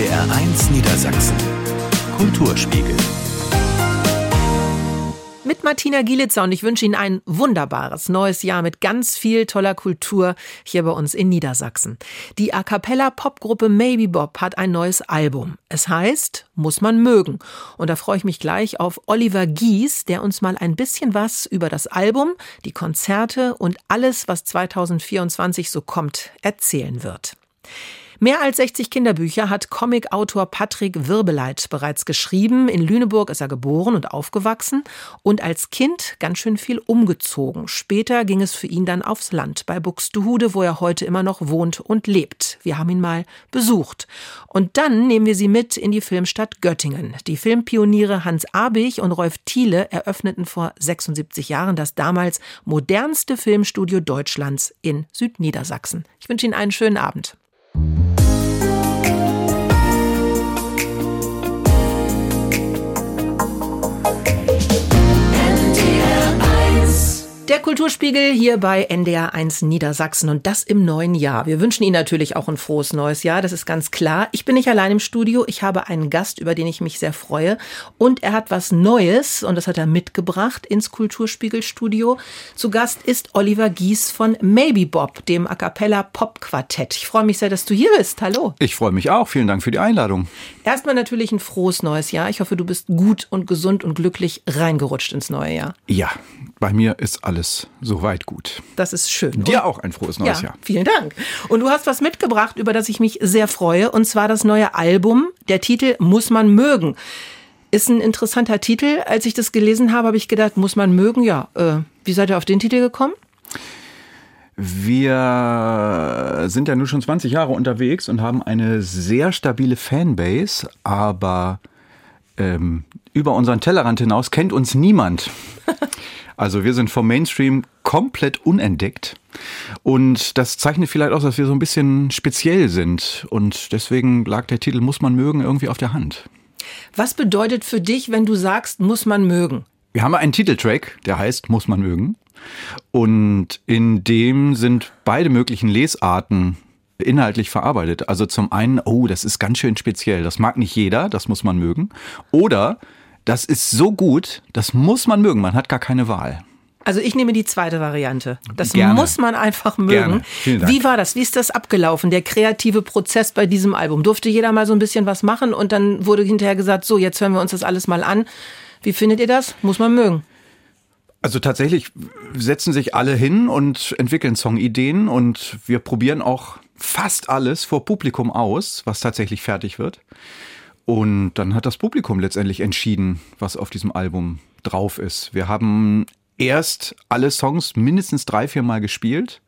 NDR1 Niedersachsen. Kulturspiegel. Mit Martina Gielitzer und ich wünsche Ihnen ein wunderbares neues Jahr mit ganz viel toller Kultur hier bei uns in Niedersachsen. Die A cappella Popgruppe Maybe Bob hat ein neues Album. Es heißt Muss man mögen. Und da freue ich mich gleich auf Oliver Gies, der uns mal ein bisschen was über das Album, die Konzerte und alles, was 2024 so kommt, erzählen wird. Mehr als 60 Kinderbücher hat Comicautor Patrick Wirbeleit bereits geschrieben. In Lüneburg ist er geboren und aufgewachsen und als Kind ganz schön viel umgezogen. Später ging es für ihn dann aufs Land bei Buxtehude, wo er heute immer noch wohnt und lebt. Wir haben ihn mal besucht. Und dann nehmen wir sie mit in die Filmstadt Göttingen. Die Filmpioniere Hans Abich und Rolf Thiele eröffneten vor 76 Jahren das damals modernste Filmstudio Deutschlands in Südniedersachsen. Ich wünsche Ihnen einen schönen Abend. Der Kulturspiegel hier bei NDR 1 Niedersachsen und das im neuen Jahr. Wir wünschen Ihnen natürlich auch ein frohes neues Jahr, das ist ganz klar. Ich bin nicht allein im Studio, ich habe einen Gast, über den ich mich sehr freue und er hat was Neues und das hat er mitgebracht ins Kulturspiegel Studio. Zu Gast ist Oliver Gies von Maybe Bob, dem A cappella Pop Quartett. Ich freue mich sehr, dass du hier bist. Hallo. Ich freue mich auch. Vielen Dank für die Einladung. Erstmal natürlich ein frohes neues Jahr. Ich hoffe, du bist gut und gesund und glücklich reingerutscht ins neue Jahr. Ja, bei mir ist alles soweit gut. Das ist schön. Dir auch ein frohes neues ja, Jahr. Vielen Dank. Und du hast was mitgebracht, über das ich mich sehr freue, und zwar das neue Album. Der Titel Muss man mögen. Ist ein interessanter Titel. Als ich das gelesen habe, habe ich gedacht, muss man mögen. Ja, äh, wie seid ihr auf den Titel gekommen? Wir sind ja nun schon 20 Jahre unterwegs und haben eine sehr stabile Fanbase, aber ähm, über unseren Tellerrand hinaus kennt uns niemand. Also wir sind vom Mainstream komplett unentdeckt. Und das zeichnet vielleicht auch, dass wir so ein bisschen speziell sind. Und deswegen lag der Titel Muss man mögen irgendwie auf der Hand. Was bedeutet für dich, wenn du sagst, muss man mögen? Wir haben einen Titeltrack, der heißt Muss man mögen. Und in dem sind beide möglichen Lesarten inhaltlich verarbeitet. Also zum einen, oh, das ist ganz schön speziell, das mag nicht jeder, das muss man mögen. Oder das ist so gut, das muss man mögen, man hat gar keine Wahl. Also ich nehme die zweite Variante. Das Gerne. muss man einfach mögen. Wie war das? Wie ist das abgelaufen, der kreative Prozess bei diesem Album? Durfte jeder mal so ein bisschen was machen und dann wurde hinterher gesagt, so, jetzt hören wir uns das alles mal an. Wie findet ihr das? Muss man mögen. Also tatsächlich setzen sich alle hin und entwickeln Songideen und wir probieren auch fast alles vor Publikum aus, was tatsächlich fertig wird. Und dann hat das Publikum letztendlich entschieden, was auf diesem Album drauf ist. Wir haben erst alle Songs mindestens drei, vier Mal gespielt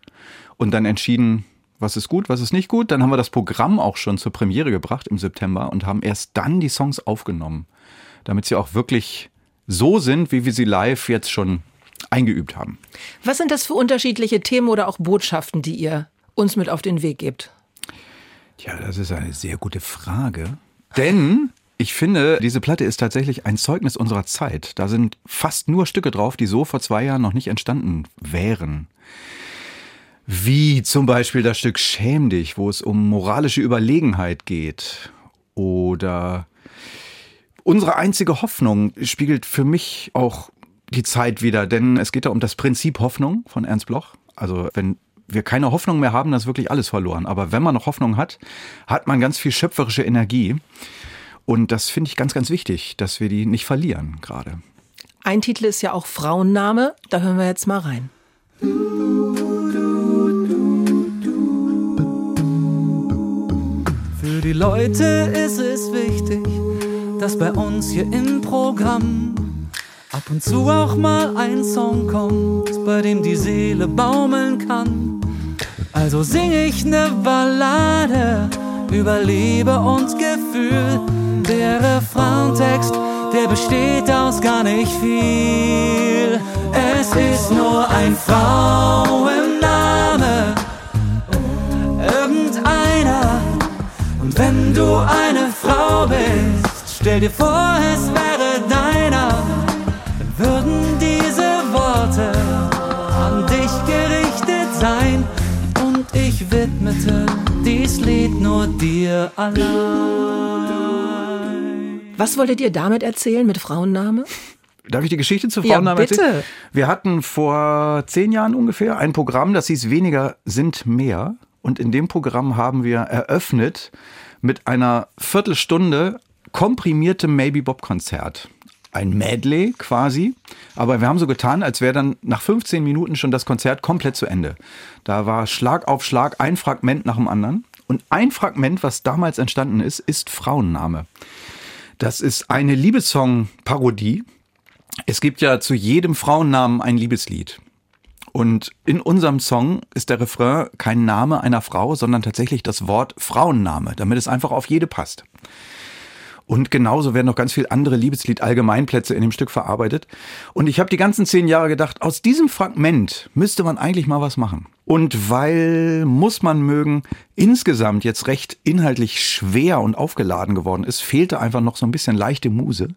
und dann entschieden, was ist gut, was ist nicht gut. Dann haben wir das Programm auch schon zur Premiere gebracht im September und haben erst dann die Songs aufgenommen, damit sie auch wirklich so sind, wie wir sie live jetzt schon eingeübt haben. Was sind das für unterschiedliche Themen oder auch Botschaften, die ihr uns mit auf den Weg gebt? Ja, das ist eine sehr gute Frage. Denn ich finde, diese Platte ist tatsächlich ein Zeugnis unserer Zeit. Da sind fast nur Stücke drauf, die so vor zwei Jahren noch nicht entstanden wären. Wie zum Beispiel das Stück Schäm dich, wo es um moralische Überlegenheit geht. Oder unsere einzige Hoffnung spiegelt für mich auch die Zeit wieder, denn es geht da um das Prinzip Hoffnung von Ernst Bloch. Also wenn wir keine Hoffnung mehr haben, dann ist wirklich alles verloren. Aber wenn man noch Hoffnung hat, hat man ganz viel schöpferische Energie. Und das finde ich ganz, ganz wichtig, dass wir die nicht verlieren gerade. Ein Titel ist ja auch Frauenname. Da hören wir jetzt mal rein. Für die Leute ist es wichtig, dass bei uns hier im Programm ab und zu auch mal ein Song kommt, bei dem die Seele baumeln kann. Also sing ich ne Ballade über Liebe und Gefühl. Der Refraintext, der besteht aus gar nicht viel. Es ist nur ein Frauenname, irgendeiner. Und wenn du eine Frau bist, stell dir vor, es wäre die dies Lied nur dir allein. Was wolltet ihr damit erzählen mit Frauenname? Darf ich die Geschichte zu Ja, Frauennamen bitte. erzählen? Wir hatten vor zehn Jahren ungefähr ein Programm, das hieß Weniger sind mehr. Und in dem Programm haben wir eröffnet mit einer Viertelstunde komprimiertem Maybe Bob Konzert. Ein Medley quasi. Aber wir haben so getan, als wäre dann nach 15 Minuten schon das Konzert komplett zu Ende. Da war Schlag auf Schlag ein Fragment nach dem anderen. Und ein Fragment, was damals entstanden ist, ist Frauenname. Das ist eine Liebessong-Parodie. Es gibt ja zu jedem Frauennamen ein Liebeslied. Und in unserem Song ist der Refrain kein Name einer Frau, sondern tatsächlich das Wort Frauenname, damit es einfach auf jede passt. Und genauso werden noch ganz viele andere Liebeslied-Allgemeinplätze in dem Stück verarbeitet. Und ich habe die ganzen zehn Jahre gedacht, aus diesem Fragment müsste man eigentlich mal was machen. Und weil muss man mögen, insgesamt jetzt recht inhaltlich schwer und aufgeladen geworden ist, fehlte einfach noch so ein bisschen leichte Muse.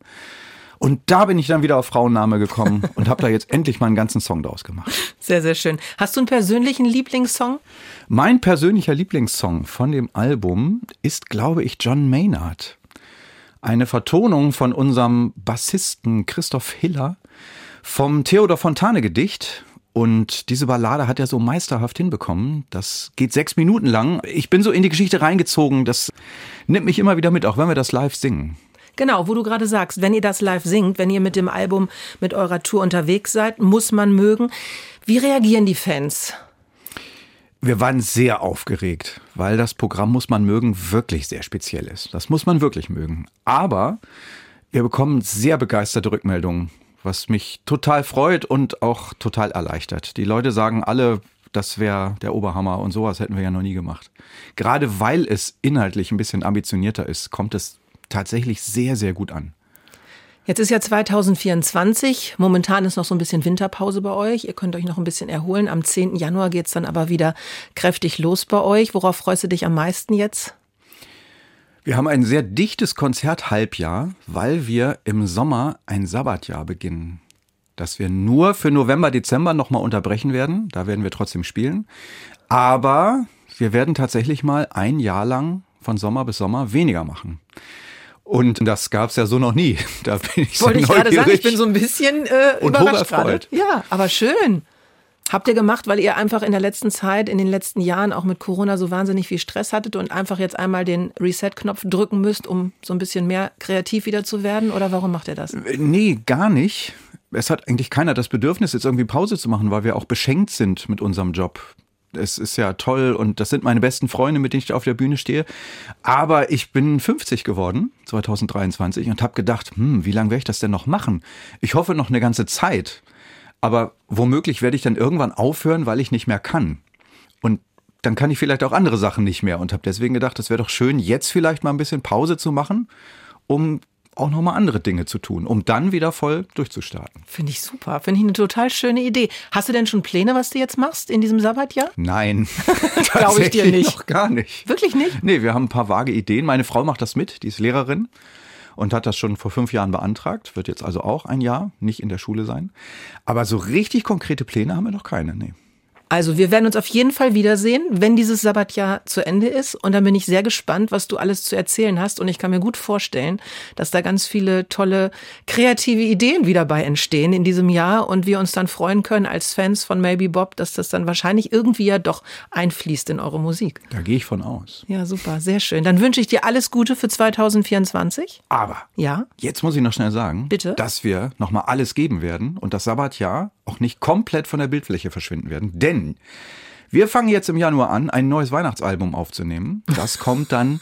Und da bin ich dann wieder auf Frauenname gekommen und habe da jetzt endlich mal einen ganzen Song draus gemacht. Sehr, sehr schön. Hast du einen persönlichen Lieblingssong? Mein persönlicher Lieblingssong von dem Album ist, glaube ich, John Maynard. Eine Vertonung von unserem Bassisten Christoph Hiller vom Theodor Fontane Gedicht. Und diese Ballade hat er so meisterhaft hinbekommen. Das geht sechs Minuten lang. Ich bin so in die Geschichte reingezogen. Das nimmt mich immer wieder mit, auch wenn wir das live singen. Genau, wo du gerade sagst, wenn ihr das live singt, wenn ihr mit dem Album, mit eurer Tour unterwegs seid, muss man mögen. Wie reagieren die Fans? Wir waren sehr aufgeregt, weil das Programm muss man mögen wirklich sehr speziell ist. Das muss man wirklich mögen. Aber wir bekommen sehr begeisterte Rückmeldungen, was mich total freut und auch total erleichtert. Die Leute sagen alle, das wäre der Oberhammer und sowas hätten wir ja noch nie gemacht. Gerade weil es inhaltlich ein bisschen ambitionierter ist, kommt es tatsächlich sehr, sehr gut an. Jetzt ist ja 2024. Momentan ist noch so ein bisschen Winterpause bei euch. Ihr könnt euch noch ein bisschen erholen. Am 10. Januar geht's dann aber wieder kräftig los bei euch. Worauf freust du dich am meisten jetzt? Wir haben ein sehr dichtes Konzerthalbjahr, weil wir im Sommer ein Sabbatjahr beginnen. Das wir nur für November, Dezember nochmal unterbrechen werden. Da werden wir trotzdem spielen. Aber wir werden tatsächlich mal ein Jahr lang von Sommer bis Sommer weniger machen. Und das gab's ja so noch nie. Da bin ich Wollte sehr ich gerade sagen, ich bin so ein bisschen äh, Und überrascht gerade. Ja, aber schön. Habt ihr gemacht, weil ihr einfach in der letzten Zeit, in den letzten Jahren auch mit Corona so wahnsinnig viel Stress hattet und einfach jetzt einmal den Reset-Knopf drücken müsst, um so ein bisschen mehr kreativ wieder zu werden? Oder warum macht ihr das? Nee, gar nicht. Es hat eigentlich keiner das Bedürfnis, jetzt irgendwie Pause zu machen, weil wir auch beschenkt sind mit unserem Job. Es ist ja toll und das sind meine besten Freunde, mit denen ich auf der Bühne stehe. Aber ich bin 50 geworden, 2023, und habe gedacht, hm, wie lange werde ich das denn noch machen? Ich hoffe noch eine ganze Zeit. Aber womöglich werde ich dann irgendwann aufhören, weil ich nicht mehr kann. Und dann kann ich vielleicht auch andere Sachen nicht mehr und habe deswegen gedacht, es wäre doch schön, jetzt vielleicht mal ein bisschen Pause zu machen, um auch noch mal andere Dinge zu tun, um dann wieder voll durchzustarten. Finde ich super. Finde ich eine total schöne Idee. Hast du denn schon Pläne, was du jetzt machst in diesem Sabbatjahr? Nein, Glaube ich dir nicht. Noch gar nicht. Wirklich nicht? Nee, wir haben ein paar vage Ideen. Meine Frau macht das mit, die ist Lehrerin und hat das schon vor fünf Jahren beantragt, wird jetzt also auch ein Jahr nicht in der Schule sein. Aber so richtig konkrete Pläne haben wir noch keine, nee. Also wir werden uns auf jeden Fall wiedersehen, wenn dieses Sabbatjahr zu Ende ist. Und dann bin ich sehr gespannt, was du alles zu erzählen hast. Und ich kann mir gut vorstellen, dass da ganz viele tolle kreative Ideen wieder bei entstehen in diesem Jahr. Und wir uns dann freuen können als Fans von Maybe Bob, dass das dann wahrscheinlich irgendwie ja doch einfließt in eure Musik. Da gehe ich von aus. Ja, super, sehr schön. Dann wünsche ich dir alles Gute für 2024. Aber Ja. Jetzt muss ich noch schnell sagen, Bitte? dass wir noch mal alles geben werden und das Sabbatjahr auch nicht komplett von der Bildfläche verschwinden werden. Denn wir fangen jetzt im Januar an, ein neues Weihnachtsalbum aufzunehmen. Das kommt dann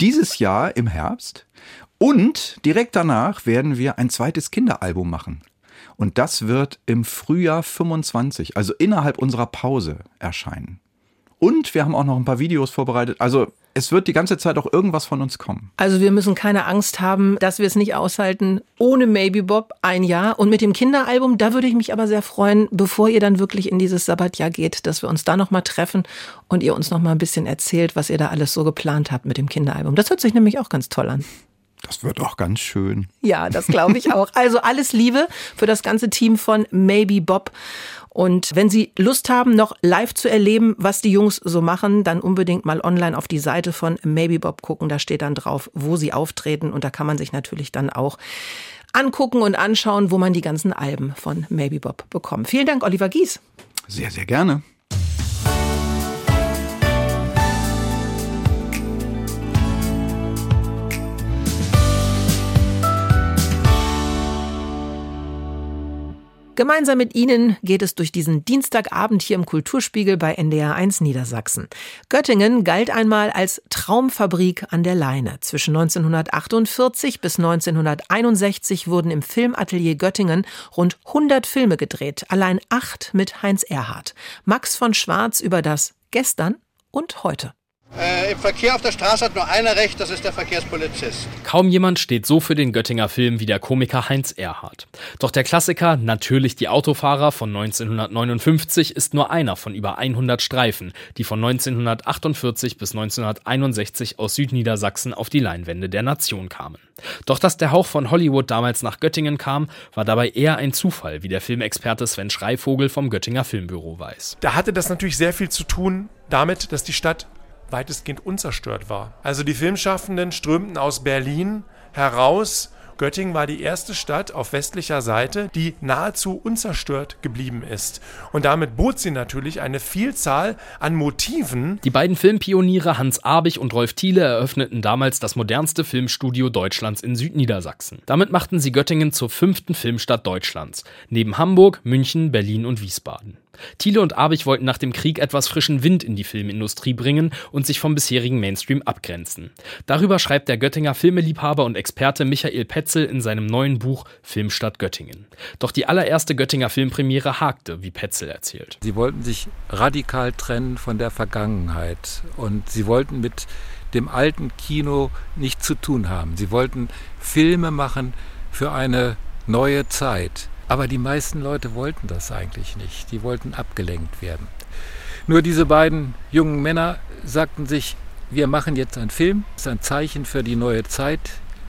dieses Jahr im Herbst. Und direkt danach werden wir ein zweites Kinderalbum machen. Und das wird im Frühjahr 25, also innerhalb unserer Pause, erscheinen. Und wir haben auch noch ein paar Videos vorbereitet. Also es wird die ganze Zeit auch irgendwas von uns kommen. Also wir müssen keine Angst haben, dass wir es nicht aushalten ohne Maybe Bob ein Jahr. Und mit dem Kinderalbum, da würde ich mich aber sehr freuen, bevor ihr dann wirklich in dieses Sabbatjahr geht, dass wir uns da nochmal treffen und ihr uns nochmal ein bisschen erzählt, was ihr da alles so geplant habt mit dem Kinderalbum. Das hört sich nämlich auch ganz toll an. Das wird auch ganz schön. Ja, das glaube ich auch. Also alles Liebe für das ganze Team von Maybe Bob. Und wenn Sie Lust haben, noch live zu erleben, was die Jungs so machen, dann unbedingt mal online auf die Seite von Maybe Bob gucken. Da steht dann drauf, wo sie auftreten. Und da kann man sich natürlich dann auch angucken und anschauen, wo man die ganzen Alben von Maybe Bob bekommt. Vielen Dank, Oliver Gies. Sehr, sehr gerne. Gemeinsam mit Ihnen geht es durch diesen Dienstagabend hier im Kulturspiegel bei NDR 1 Niedersachsen. Göttingen galt einmal als Traumfabrik an der Leine. Zwischen 1948 bis 1961 wurden im Filmatelier Göttingen rund 100 Filme gedreht, allein acht mit Heinz Erhardt. Max von Schwarz über das Gestern und heute. Äh, Im Verkehr auf der Straße hat nur einer recht, das ist der Verkehrspolizist. Kaum jemand steht so für den Göttinger Film wie der Komiker Heinz Erhardt. Doch der Klassiker Natürlich die Autofahrer von 1959 ist nur einer von über 100 Streifen, die von 1948 bis 1961 aus Südniedersachsen auf die Leinwände der Nation kamen. Doch dass der Hauch von Hollywood damals nach Göttingen kam, war dabei eher ein Zufall, wie der Filmexperte Sven Schreivogel vom Göttinger Filmbüro weiß. Da hatte das natürlich sehr viel zu tun damit, dass die Stadt weitestgehend unzerstört war. Also die Filmschaffenden strömten aus Berlin heraus. Göttingen war die erste Stadt auf westlicher Seite, die nahezu unzerstört geblieben ist. Und damit bot sie natürlich eine Vielzahl an Motiven. Die beiden Filmpioniere Hans Abich und Rolf Thiele eröffneten damals das modernste Filmstudio Deutschlands in Südniedersachsen. Damit machten sie Göttingen zur fünften Filmstadt Deutschlands, neben Hamburg, München, Berlin und Wiesbaden. Thiele und Abich wollten nach dem Krieg etwas frischen Wind in die Filmindustrie bringen und sich vom bisherigen Mainstream abgrenzen. Darüber schreibt der Göttinger Filmeliebhaber und Experte Michael Petzel in seinem neuen Buch Filmstadt Göttingen. Doch die allererste Göttinger Filmpremiere hakte, wie Petzel erzählt. Sie wollten sich radikal trennen von der Vergangenheit und sie wollten mit dem alten Kino nichts zu tun haben. Sie wollten Filme machen für eine neue Zeit. Aber die meisten Leute wollten das eigentlich nicht. Die wollten abgelenkt werden. Nur diese beiden jungen Männer sagten sich, wir machen jetzt einen Film, das ist ein Zeichen für die neue Zeit,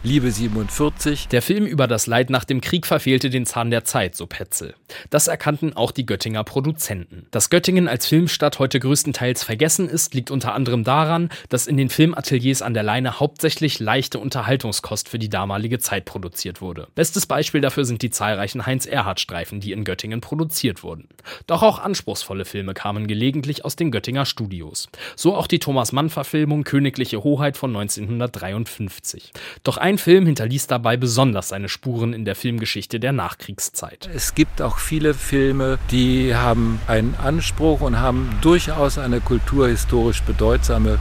Liebe 47. Der Film über das Leid nach dem Krieg verfehlte den Zahn der Zeit, so Petzel. Das erkannten auch die Göttinger Produzenten. Dass Göttingen als Filmstadt heute größtenteils vergessen ist, liegt unter anderem daran, dass in den Filmateliers an der Leine hauptsächlich leichte Unterhaltungskost für die damalige Zeit produziert wurde. Bestes Beispiel dafür sind die zahlreichen Heinz-Erhardt-Streifen, die in Göttingen produziert wurden. Doch auch anspruchsvolle Filme kamen gelegentlich aus den Göttinger Studios. So auch die Thomas Mann-Verfilmung Königliche Hoheit von 1953. Doch ein Film hinterließ dabei besonders seine Spuren in der Filmgeschichte der Nachkriegszeit. Es gibt auch viele Filme, die haben einen Anspruch und haben durchaus eine kulturhistorisch bedeutsame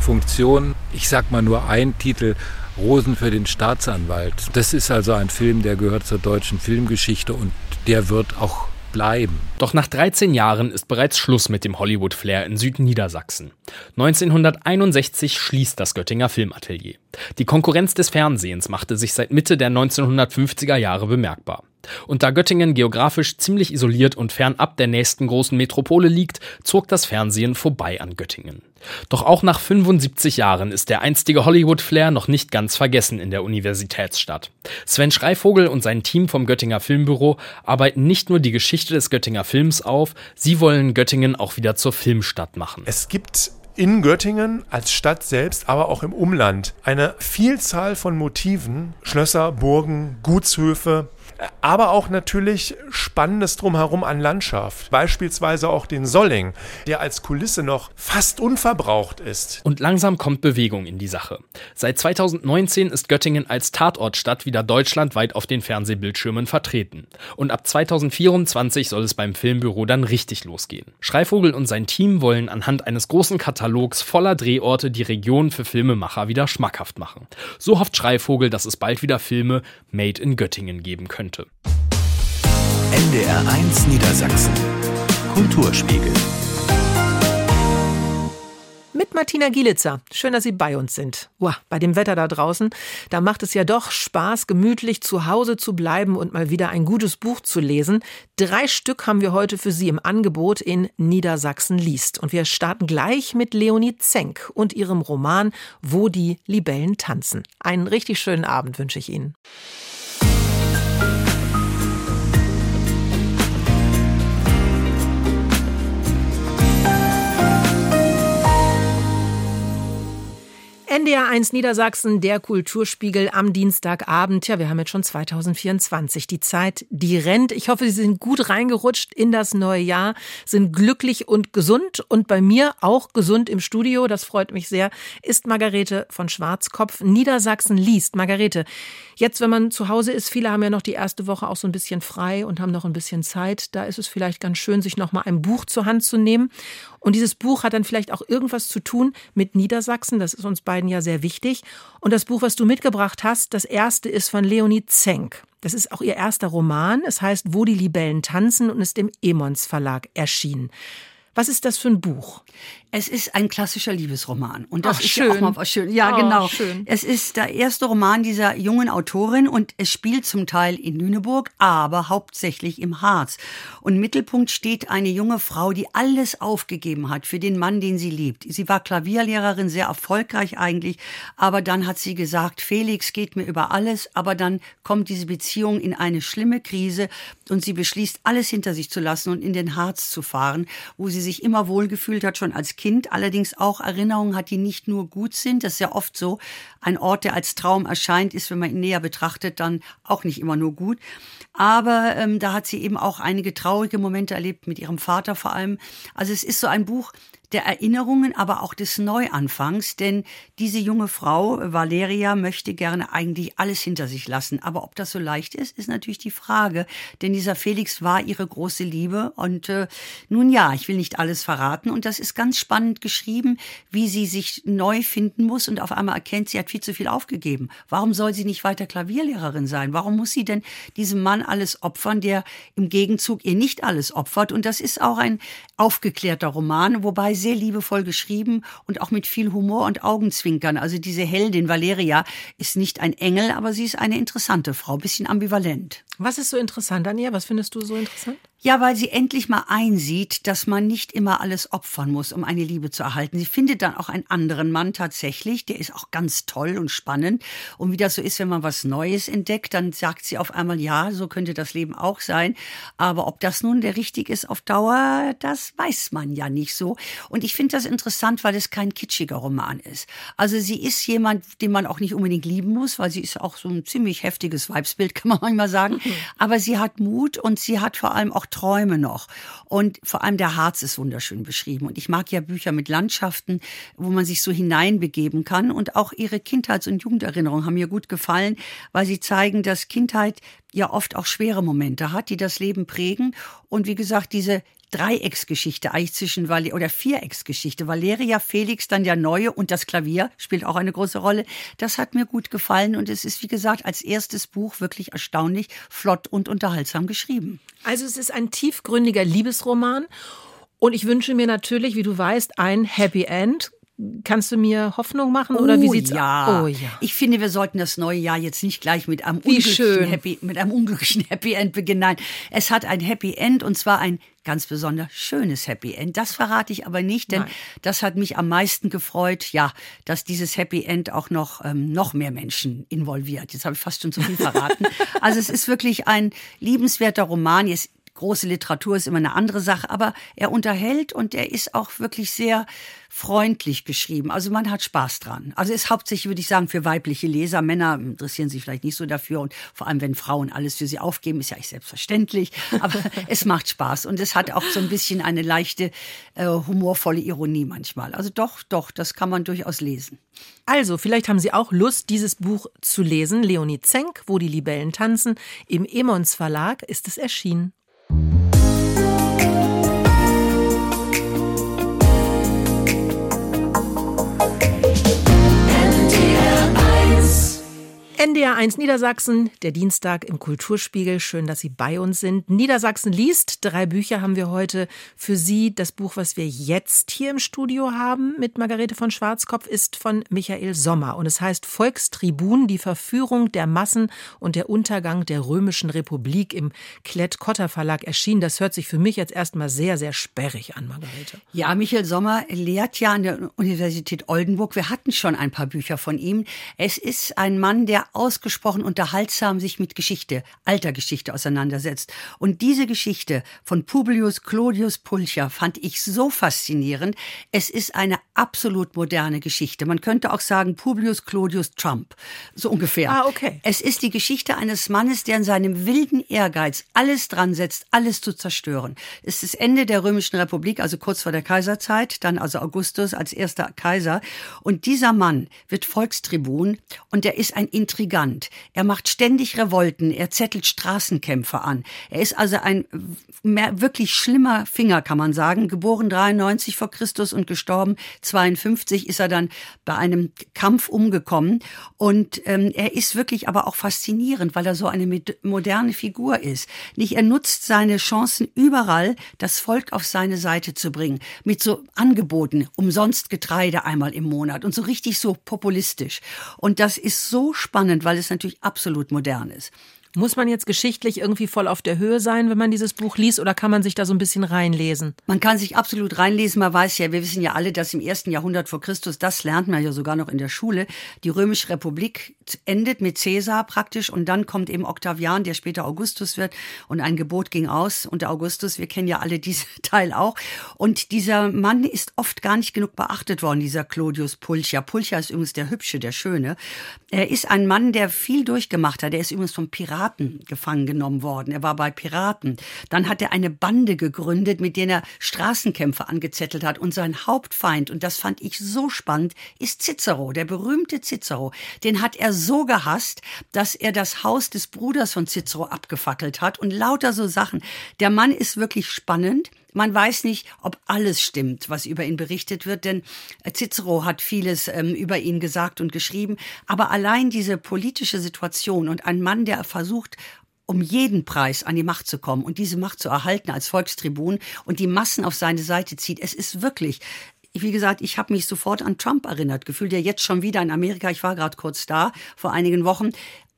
Funktion. Ich sag mal nur ein Titel. Rosen für den Staatsanwalt. Das ist also ein Film, der gehört zur deutschen Filmgeschichte und der wird auch bleiben. Doch nach 13 Jahren ist bereits Schluss mit dem Hollywood-Flair in Südniedersachsen. 1961 schließt das Göttinger Filmatelier. Die Konkurrenz des Fernsehens machte sich seit Mitte der 1950er Jahre bemerkbar. Und da Göttingen geografisch ziemlich isoliert und fernab der nächsten großen Metropole liegt, zog das Fernsehen vorbei an Göttingen. Doch auch nach 75 Jahren ist der einstige Hollywood-Flair noch nicht ganz vergessen in der Universitätsstadt. Sven Schreivogel und sein Team vom Göttinger Filmbüro arbeiten nicht nur die Geschichte des Göttinger Films auf, sie wollen Göttingen auch wieder zur Filmstadt machen. Es gibt in Göttingen als Stadt selbst, aber auch im Umland eine Vielzahl von Motiven, Schlösser, Burgen, Gutshöfe, aber auch natürlich Spannendes drumherum an Landschaft. Beispielsweise auch den Solling, der als Kulisse noch fast unverbraucht ist. Und langsam kommt Bewegung in die Sache. Seit 2019 ist Göttingen als Tatortstadt wieder deutschlandweit auf den Fernsehbildschirmen vertreten. Und ab 2024 soll es beim Filmbüro dann richtig losgehen. Schreivogel und sein Team wollen anhand eines großen Katalogs voller Drehorte die Region für Filmemacher wieder schmackhaft machen. So hofft Schreivogel, dass es bald wieder Filme Made in Göttingen geben könnte könnte. NDR 1 Niedersachsen Kulturspiegel mit Martina Gielitzer. Schön, dass Sie bei uns sind. Uah, bei dem Wetter da draußen, da macht es ja doch Spaß, gemütlich zu Hause zu bleiben und mal wieder ein gutes Buch zu lesen. Drei Stück haben wir heute für Sie im Angebot in Niedersachsen liest. Und wir starten gleich mit Leonie Zenk und ihrem Roman Wo die Libellen tanzen. Einen richtig schönen Abend wünsche ich Ihnen. NDR1 Niedersachsen, der Kulturspiegel am Dienstagabend. Ja, wir haben jetzt schon 2024. Die Zeit, die rennt. Ich hoffe, Sie sind gut reingerutscht in das neue Jahr, sind glücklich und gesund. Und bei mir auch gesund im Studio, das freut mich sehr, ist Margarete von Schwarzkopf. Niedersachsen liest. Margarete, jetzt, wenn man zu Hause ist, viele haben ja noch die erste Woche auch so ein bisschen frei und haben noch ein bisschen Zeit. Da ist es vielleicht ganz schön, sich noch mal ein Buch zur Hand zu nehmen. Und dieses Buch hat dann vielleicht auch irgendwas zu tun mit Niedersachsen. Das ist uns beiden ja sehr wichtig. Und das Buch, was du mitgebracht hast, das erste ist von Leonie Zenk. Das ist auch ihr erster Roman. Es heißt Wo die Libellen tanzen und ist im Emons Verlag erschienen. Was ist das für ein Buch? Es ist ein klassischer Liebesroman. Und das Ach, ist schön. ja auch mal was schön. Ja, Oh, genau. schön. Es ist der erste Roman dieser jungen Autorin und es spielt zum Teil in Lüneburg, aber hauptsächlich im Harz. Und im Mittelpunkt steht eine junge Frau, die alles aufgegeben hat für den Mann, den sie liebt. Sie war Klavierlehrerin, sehr erfolgreich eigentlich, aber dann hat sie gesagt, Felix geht mir über alles, aber dann kommt diese Beziehung in eine schlimme Krise und sie beschließt, alles hinter sich zu lassen und in den Harz zu fahren, wo sie sich immer wohlgefühlt hat, schon als Kind, allerdings auch Erinnerungen hat, die nicht nur gut sind. Das ist ja oft so. Ein Ort, der als Traum erscheint, ist, wenn man ihn näher betrachtet, dann auch nicht immer nur gut. Aber ähm, da hat sie eben auch einige traurige Momente erlebt, mit ihrem Vater vor allem. Also es ist so ein Buch, der Erinnerungen, aber auch des Neuanfangs, denn diese junge Frau, Valeria, möchte gerne eigentlich alles hinter sich lassen. Aber ob das so leicht ist, ist natürlich die Frage, denn dieser Felix war ihre große Liebe und äh, nun ja, ich will nicht alles verraten und das ist ganz spannend geschrieben, wie sie sich neu finden muss und auf einmal erkennt, sie hat viel zu viel aufgegeben. Warum soll sie nicht weiter Klavierlehrerin sein? Warum muss sie denn diesem Mann alles opfern, der im Gegenzug ihr nicht alles opfert? Und das ist auch ein aufgeklärter Roman, wobei sehr liebevoll geschrieben und auch mit viel Humor und Augenzwinkern. Also diese Heldin Valeria ist nicht ein Engel, aber sie ist eine interessante Frau, bisschen ambivalent. Was ist so interessant an ihr? Was findest du so interessant? Ja, weil sie endlich mal einsieht, dass man nicht immer alles opfern muss, um eine Liebe zu erhalten. Sie findet dann auch einen anderen Mann tatsächlich, der ist auch ganz toll und spannend. Und wie das so ist, wenn man was Neues entdeckt, dann sagt sie auf einmal, ja, so könnte das Leben auch sein. Aber ob das nun der richtig ist auf Dauer, das weiß man ja nicht so. Und ich finde das interessant, weil es kein kitschiger Roman ist. Also sie ist jemand, den man auch nicht unbedingt lieben muss, weil sie ist auch so ein ziemlich heftiges Weibsbild, kann man manchmal sagen. Aber sie hat Mut und sie hat vor allem auch Träume noch. Und vor allem der Harz ist wunderschön beschrieben. Und ich mag ja Bücher mit Landschaften, wo man sich so hineinbegeben kann. Und auch ihre Kindheits- und Jugenderinnerungen haben mir gut gefallen, weil sie zeigen, dass Kindheit ja oft auch schwere Momente hat, die das Leben prägen. Und wie gesagt, diese Dreiecksgeschichte eigentlich zwischen Val oder Vierecksgeschichte. Valeria, Felix, dann der Neue und das Klavier spielt auch eine große Rolle. Das hat mir gut gefallen und es ist, wie gesagt, als erstes Buch wirklich erstaunlich flott und unterhaltsam geschrieben. Also es ist ein tiefgründiger Liebesroman. Und ich wünsche mir natürlich, wie du weißt, ein Happy End. Kannst du mir Hoffnung machen oder wie sieht's ja. aus? Oh ja. Ich finde, wir sollten das neue Jahr jetzt nicht gleich mit einem Wie unglücklichen schön. Happy, mit einem unglücklichen Happy End beginnen. Nein, es hat ein Happy End und zwar ein ganz besonders schönes Happy End. Das verrate ich aber nicht, denn Nein. das hat mich am meisten gefreut, ja, dass dieses Happy End auch noch ähm, noch mehr Menschen involviert. Jetzt habe ich fast schon zu viel verraten. also es ist wirklich ein liebenswerter Roman. Jetzt große Literatur ist immer eine andere Sache, aber er unterhält und er ist auch wirklich sehr freundlich geschrieben. Also man hat Spaß dran. Also ist hauptsächlich, würde ich sagen, für weibliche Leser. Männer interessieren sich vielleicht nicht so dafür und vor allem, wenn Frauen alles für sie aufgeben, ist ja nicht selbstverständlich. Aber es macht Spaß und es hat auch so ein bisschen eine leichte, äh, humorvolle Ironie manchmal. Also doch, doch, das kann man durchaus lesen. Also, vielleicht haben Sie auch Lust, dieses Buch zu lesen. Leonie Zenk, Wo die Libellen tanzen. Im Emons Verlag ist es erschienen. NDR1 Niedersachsen, der Dienstag im Kulturspiegel. Schön, dass Sie bei uns sind. Niedersachsen liest. Drei Bücher haben wir heute für Sie. Das Buch, was wir jetzt hier im Studio haben mit Margarete von Schwarzkopf, ist von Michael Sommer und es heißt Volkstribun, die Verführung der Massen und der Untergang der Römischen Republik im Klett-Cotta Verlag erschienen. Das hört sich für mich jetzt erstmal sehr, sehr sperrig an, Margarete. Ja, Michael Sommer lehrt ja an der Universität Oldenburg. Wir hatten schon ein paar Bücher von ihm. Es ist ein Mann, der ausgesprochen unterhaltsam sich mit Geschichte, alter Geschichte auseinandersetzt. Und diese Geschichte von Publius Clodius Pulcher fand ich so faszinierend. Es ist eine absolut moderne Geschichte. Man könnte auch sagen Publius Clodius Trump. So ungefähr. Ah, okay. Es ist die Geschichte eines Mannes, der in seinem wilden Ehrgeiz alles dran setzt, alles zu zerstören. Es ist das Ende der Römischen Republik, also kurz vor der Kaiserzeit, dann also Augustus als erster Kaiser. Und dieser Mann wird Volkstribun und er ist ein Intrigant. Er macht ständig Revolten, er zettelt Straßenkämpfer an. Er ist also ein wirklich schlimmer Finger, kann man sagen. Geboren 93 vor Christus und gestorben 52 ist er dann bei einem Kampf umgekommen. Und ähm, er ist wirklich aber auch faszinierend, weil er so eine moderne Figur ist. Nicht, er nutzt seine Chancen überall, das Volk auf seine Seite zu bringen. Mit so Angeboten, umsonst Getreide einmal im Monat und so richtig so populistisch. Und das ist so spannend spannend, weil es natürlich absolut modern ist. Muss man jetzt geschichtlich irgendwie voll auf der Höhe sein, wenn man dieses Buch liest, oder kann man sich da so ein bisschen reinlesen? Man kann sich absolut reinlesen. Man weiß ja, wir wissen ja alle, dass im ersten Jahrhundert vor Christus, das lernt man ja sogar noch in der Schule, die Römische Republik endet mit Caesar praktisch und dann kommt eben Octavian, der später Augustus wird und ein Gebot ging aus unter Augustus. Wir kennen ja alle diesen Teil auch. Und dieser Mann ist oft gar nicht genug beachtet worden, dieser Clodius Pulcher. Pulcher ist übrigens der Hübsche, der Schöne. Er ist ein Mann, der viel durchgemacht hat. Er ist übrigens vom Piraten Piraten gefangen genommen worden. Er war bei Piraten. Dann hat er eine Bande gegründet, mit der er Straßenkämpfer angezettelt hat. Und sein Hauptfeind, und das fand ich so spannend, ist Cicero, der berühmte Cicero. Den hat er so gehasst, dass er das Haus des Bruders von Cicero abgefackelt hat und lauter so Sachen. Der Mann ist wirklich spannend. Man weiß nicht, ob alles stimmt, was über ihn berichtet wird, denn Cicero hat vieles ähm, über ihn gesagt und geschrieben. Aber allein diese politische Situation und ein Mann, der versucht, um jeden Preis an die Macht zu kommen und diese Macht zu erhalten als Volkstribun und die Massen auf seine Seite zieht. Es ist wirklich, wie gesagt, ich habe mich sofort an Trump erinnert, gefühlt der jetzt schon wieder in Amerika, ich war gerade kurz da vor einigen Wochen,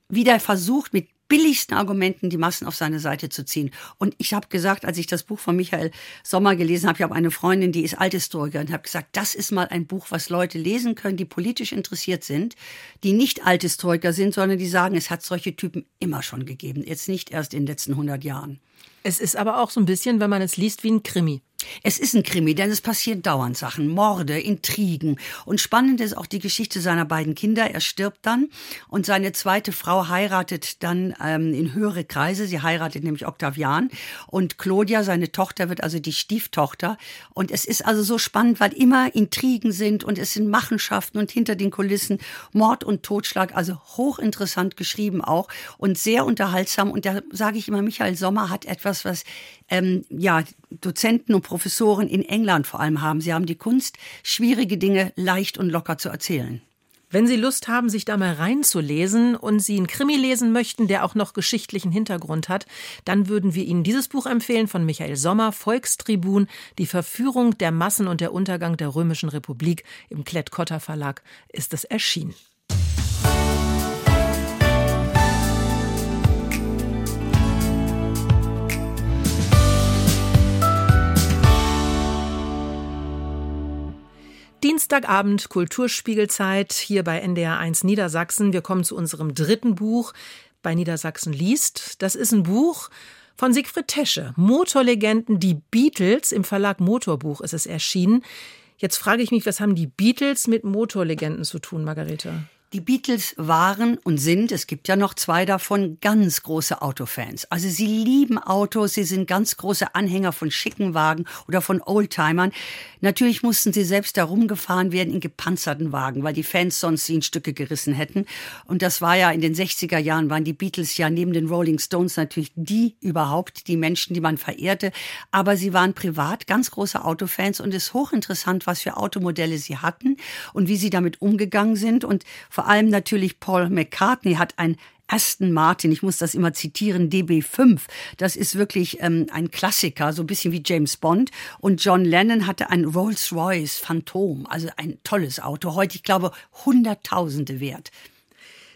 wieder versucht mit billigsten Argumenten die Massen auf seine Seite zu ziehen. Und ich habe gesagt, als ich das Buch von Michael Sommer gelesen habe, ich habe eine Freundin, die ist Althistoriker und habe gesagt, das ist mal ein Buch, was Leute lesen können, die politisch interessiert sind, die nicht Althistoriker sind, sondern die sagen, es hat solche Typen immer schon gegeben, jetzt nicht erst in den letzten 100 Jahren. Es ist aber auch so ein bisschen, wenn man es liest, wie ein Krimi. Es ist ein Krimi, denn es passieren dauernd Sachen, Morde, Intrigen. Und spannend ist auch die Geschichte seiner beiden Kinder. Er stirbt dann und seine zweite Frau heiratet dann ähm, in höhere Kreise. Sie heiratet nämlich Octavian und Claudia, seine Tochter, wird also die Stieftochter. Und es ist also so spannend, weil immer Intrigen sind und es sind Machenschaften und hinter den Kulissen Mord und Totschlag. Also hochinteressant geschrieben auch und sehr unterhaltsam. Und da sage ich immer, Michael Sommer hat etwas, was ähm, ja Dozenten und Professoren in England vor allem haben. Sie haben die Kunst, schwierige Dinge leicht und locker zu erzählen. Wenn Sie Lust haben, sich da mal reinzulesen und Sie einen Krimi lesen möchten, der auch noch geschichtlichen Hintergrund hat, dann würden wir Ihnen dieses Buch empfehlen von Michael Sommer, Volkstribun, die Verführung der Massen und der Untergang der Römischen Republik. Im Klett-Cotta Verlag ist es erschienen. Dienstagabend Kulturspiegelzeit hier bei NDR 1 Niedersachsen. Wir kommen zu unserem dritten Buch bei Niedersachsen liest. Das ist ein Buch von Siegfried Tesche. Motorlegenden, die Beatles. Im Verlag Motorbuch ist es erschienen. Jetzt frage ich mich, was haben die Beatles mit Motorlegenden zu tun, Margarete? Die Beatles waren und sind, es gibt ja noch zwei davon, ganz große Autofans. Also sie lieben Autos, sie sind ganz große Anhänger von schicken Wagen oder von Oldtimern. Natürlich mussten sie selbst herumgefahren werden in gepanzerten Wagen, weil die Fans sonst sie in Stücke gerissen hätten. Und das war ja in den 60er Jahren, waren die Beatles ja neben den Rolling Stones natürlich die überhaupt, die Menschen, die man verehrte. Aber sie waren privat ganz große Autofans und es ist hochinteressant, was für Automodelle sie hatten und wie sie damit umgegangen sind. Und Vor allem natürlich Paul McCartney hat ein Aston Martin, ich muss das immer zitieren, DB5. Das ist wirklich ähm, ein Klassiker, so ein bisschen wie James Bond. Und John Lennon hatte ein Rolls-Royce Phantom, also ein tolles Auto. Heute, ich glaube, Hunderttausende wert.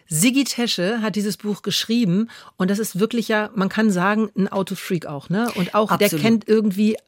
Sigi Tesche hat dieses Buch geschrieben und das ist wirklich ja, man kann sagen, ein Autofreak auch, ne? Und auch Absolut. der kennt irgendwie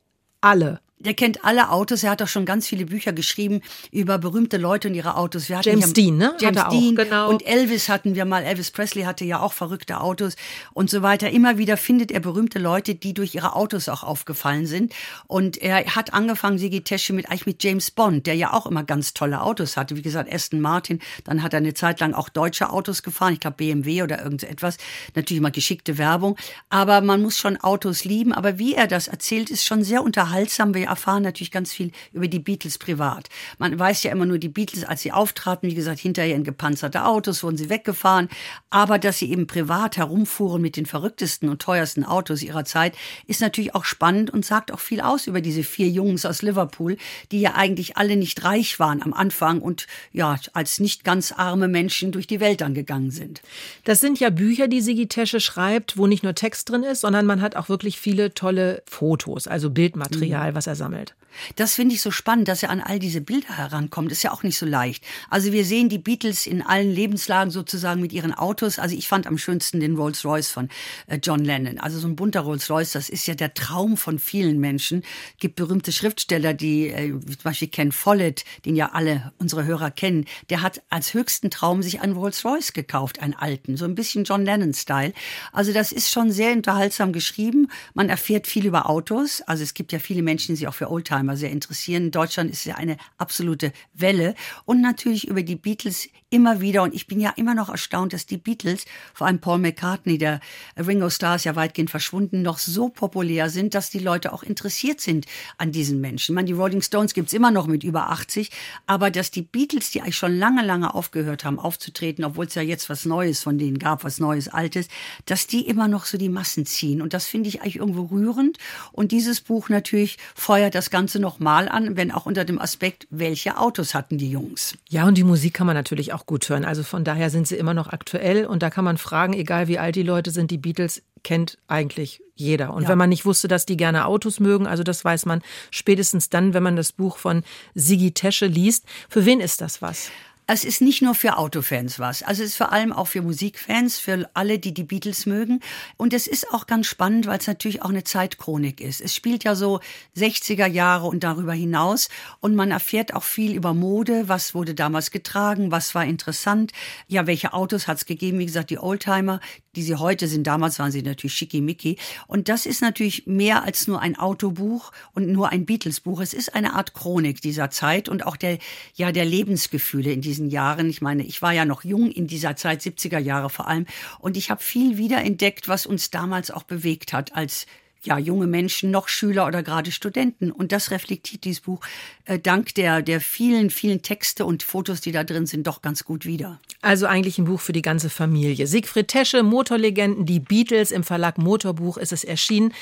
alle. Der kennt alle Autos. Er hat auch schon ganz viele Bücher geschrieben über berühmte Leute und ihre Autos. Wir hatten James ja, Dean, ne? James Hat er auch, Dean genau. und Elvis hatten wir mal. Elvis Presley hatte ja auch verrückte Autos und so weiter. Immer wieder findet er berühmte Leute, die durch ihre Autos auch aufgefallen sind. Und er hat angefangen, Sigi Tesche, mit eigentlich mit James Bond, der ja auch immer ganz tolle Autos hatte. Wie gesagt, Aston Martin. Dann hat er eine Zeit lang auch deutsche Autos gefahren. Ich glaube BMW oder irgend so etwas. Natürlich mal geschickte Werbung. Aber man muss schon Autos lieben. Aber wie er das erzählt, ist schon sehr unterhaltsam. Wir erfahren natürlich ganz viel über die Beatles privat. Man weiß ja immer nur die Beatles, als sie auftraten, wie gesagt, hinterher in gepanzerte Autos wurden sie weggefahren. Aber dass sie eben privat herumfuhren mit den verrücktesten und teuersten Autos ihrer Zeit, ist natürlich auch spannend und sagt auch viel aus über diese vier Jungs aus Liverpool, die ja eigentlich alle nicht reich waren am Anfang und ja, als nicht ganz arme Menschen durch die Welt angegangen sind. Das sind ja Bücher, die Sigi Tesche schreibt, wo nicht nur Text drin ist, sondern man hat auch wirklich viele tolle Fotos, also Bildmaterial, was er sammelt. Das finde ich so spannend, dass er an all diese Bilder herankommt. Ist ja auch nicht so leicht. Also wir sehen die Beatles in allen Lebenslagen sozusagen mit ihren Autos. Also ich fand am schönsten den Rolls Royce von äh, John Lennon. Also so ein bunter Rolls Royce, das ist ja der Traum von vielen Menschen. Es gibt berühmte Schriftsteller, die äh, zum Beispiel Ken Follett, den ja alle unsere Hörer kennen, der hat als höchsten Traum sich einen Rolls Royce gekauft, einen alten, so ein bisschen John Lennon-Style. Also das ist schon sehr unterhaltsam geschrieben. Man erfährt viel über Autos. Also es gibt ja viele Menschen, die sich auch für Oldtimer sehr interessieren. In Deutschland ist ja eine absolute Welle. Und natürlich über die Beatles immer wieder. Und ich bin ja immer noch erstaunt, dass die Beatles, vor allem Paul McCartney, der Ringo Starr ist ja weitgehend verschwunden, noch so populär sind, dass die Leute auch interessiert sind an diesen Menschen. Ich meine, die Rolling Stones gibt's immer noch mit über 80, aber dass die Beatles, die eigentlich schon lange, lange aufgehört haben aufzutreten, obwohl es ja jetzt was Neues von denen gab, was Neues, Altes, dass die immer noch so die Massen ziehen. Und das finde ich eigentlich irgendwo rührend. Und dieses Buch natürlich feuert das Ganze nochmal an, wenn auch unter dem Aspekt, welche Autos hatten die Jungs. Ja, und die Musik kann man natürlich auch gut hören. Also von daher sind sie immer noch aktuell und da kann man fragen, egal wie alt die Leute sind, die Beatles kennt eigentlich jeder. Und Ja. wenn man nicht wusste, dass die gerne Autos mögen, also das weiß man spätestens dann, wenn man das Buch von Sigi Tesche liest. Für wen ist das was? Es ist nicht nur für Autofans was. Also es ist vor allem auch für Musikfans, für alle, die die Beatles mögen. Und es ist auch ganz spannend, weil es natürlich auch eine Zeitchronik ist. Es spielt ja so 60er Jahre und darüber hinaus. Und man erfährt auch viel über Mode. Was wurde damals getragen? Was war interessant? Ja, welche Autos hat es gegeben? Wie gesagt, die Oldtimer, die sie heute sind. Damals waren sie natürlich schickimicki. Und das ist natürlich mehr als nur ein Autobuch und nur ein Beatles-Buch. Es ist eine Art Chronik dieser Zeit und auch der, ja, der Lebensgefühle in diesen Jahren. Ich meine, ich war ja noch jung in dieser Zeit, 70er Jahre vor allem. Und ich habe viel wiederentdeckt, was uns damals auch bewegt hat als ja, junge Menschen, noch Schüler oder gerade Studenten. Und das reflektiert dieses Buch äh, dank der, der vielen, vielen Texte und Fotos, die da drin sind, doch ganz gut wieder. Also eigentlich ein Buch für die ganze Familie. Siegfried Tesche, Motorlegenden, die Beatles im Verlag Motorbuch ist es erschienen.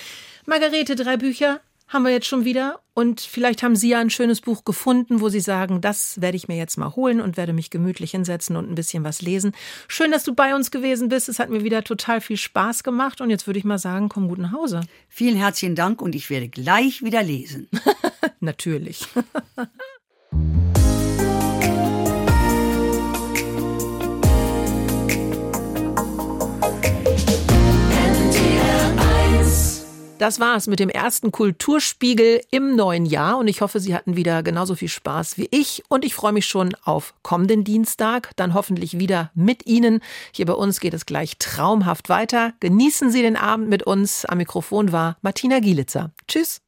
Margarete, drei Bücher haben wir jetzt schon wieder. Und vielleicht haben Sie ja ein schönes Buch gefunden, wo Sie sagen, das werde ich mir jetzt mal holen und werde mich gemütlich hinsetzen und ein bisschen was lesen. Schön, dass du bei uns gewesen bist. Es hat mir wieder total viel Spaß gemacht. Und jetzt würde ich mal sagen, komm gut nach Hause. Vielen herzlichen Dank und ich werde gleich wieder lesen. Natürlich. Das war's mit dem ersten Kulturspiegel im neuen Jahr und ich hoffe, Sie hatten wieder genauso viel Spaß wie ich und ich freue mich schon auf kommenden Dienstag, dann hoffentlich wieder mit Ihnen. Hier bei uns geht es gleich traumhaft weiter. Genießen Sie den Abend mit uns. Am Mikrofon war Martina Gielitzer. Tschüss.